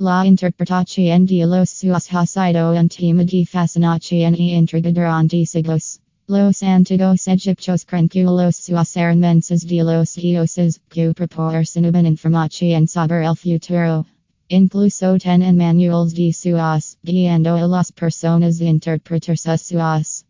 La interpretación de los suas ha sido un de fascinación y intriga durante siglos. Los antiguos egipcios creen que los suas eran de los dioses que proporcionaban información sobre el futuro. Incluso en manuales de suas, guiando a las personas a interpretar sus suas.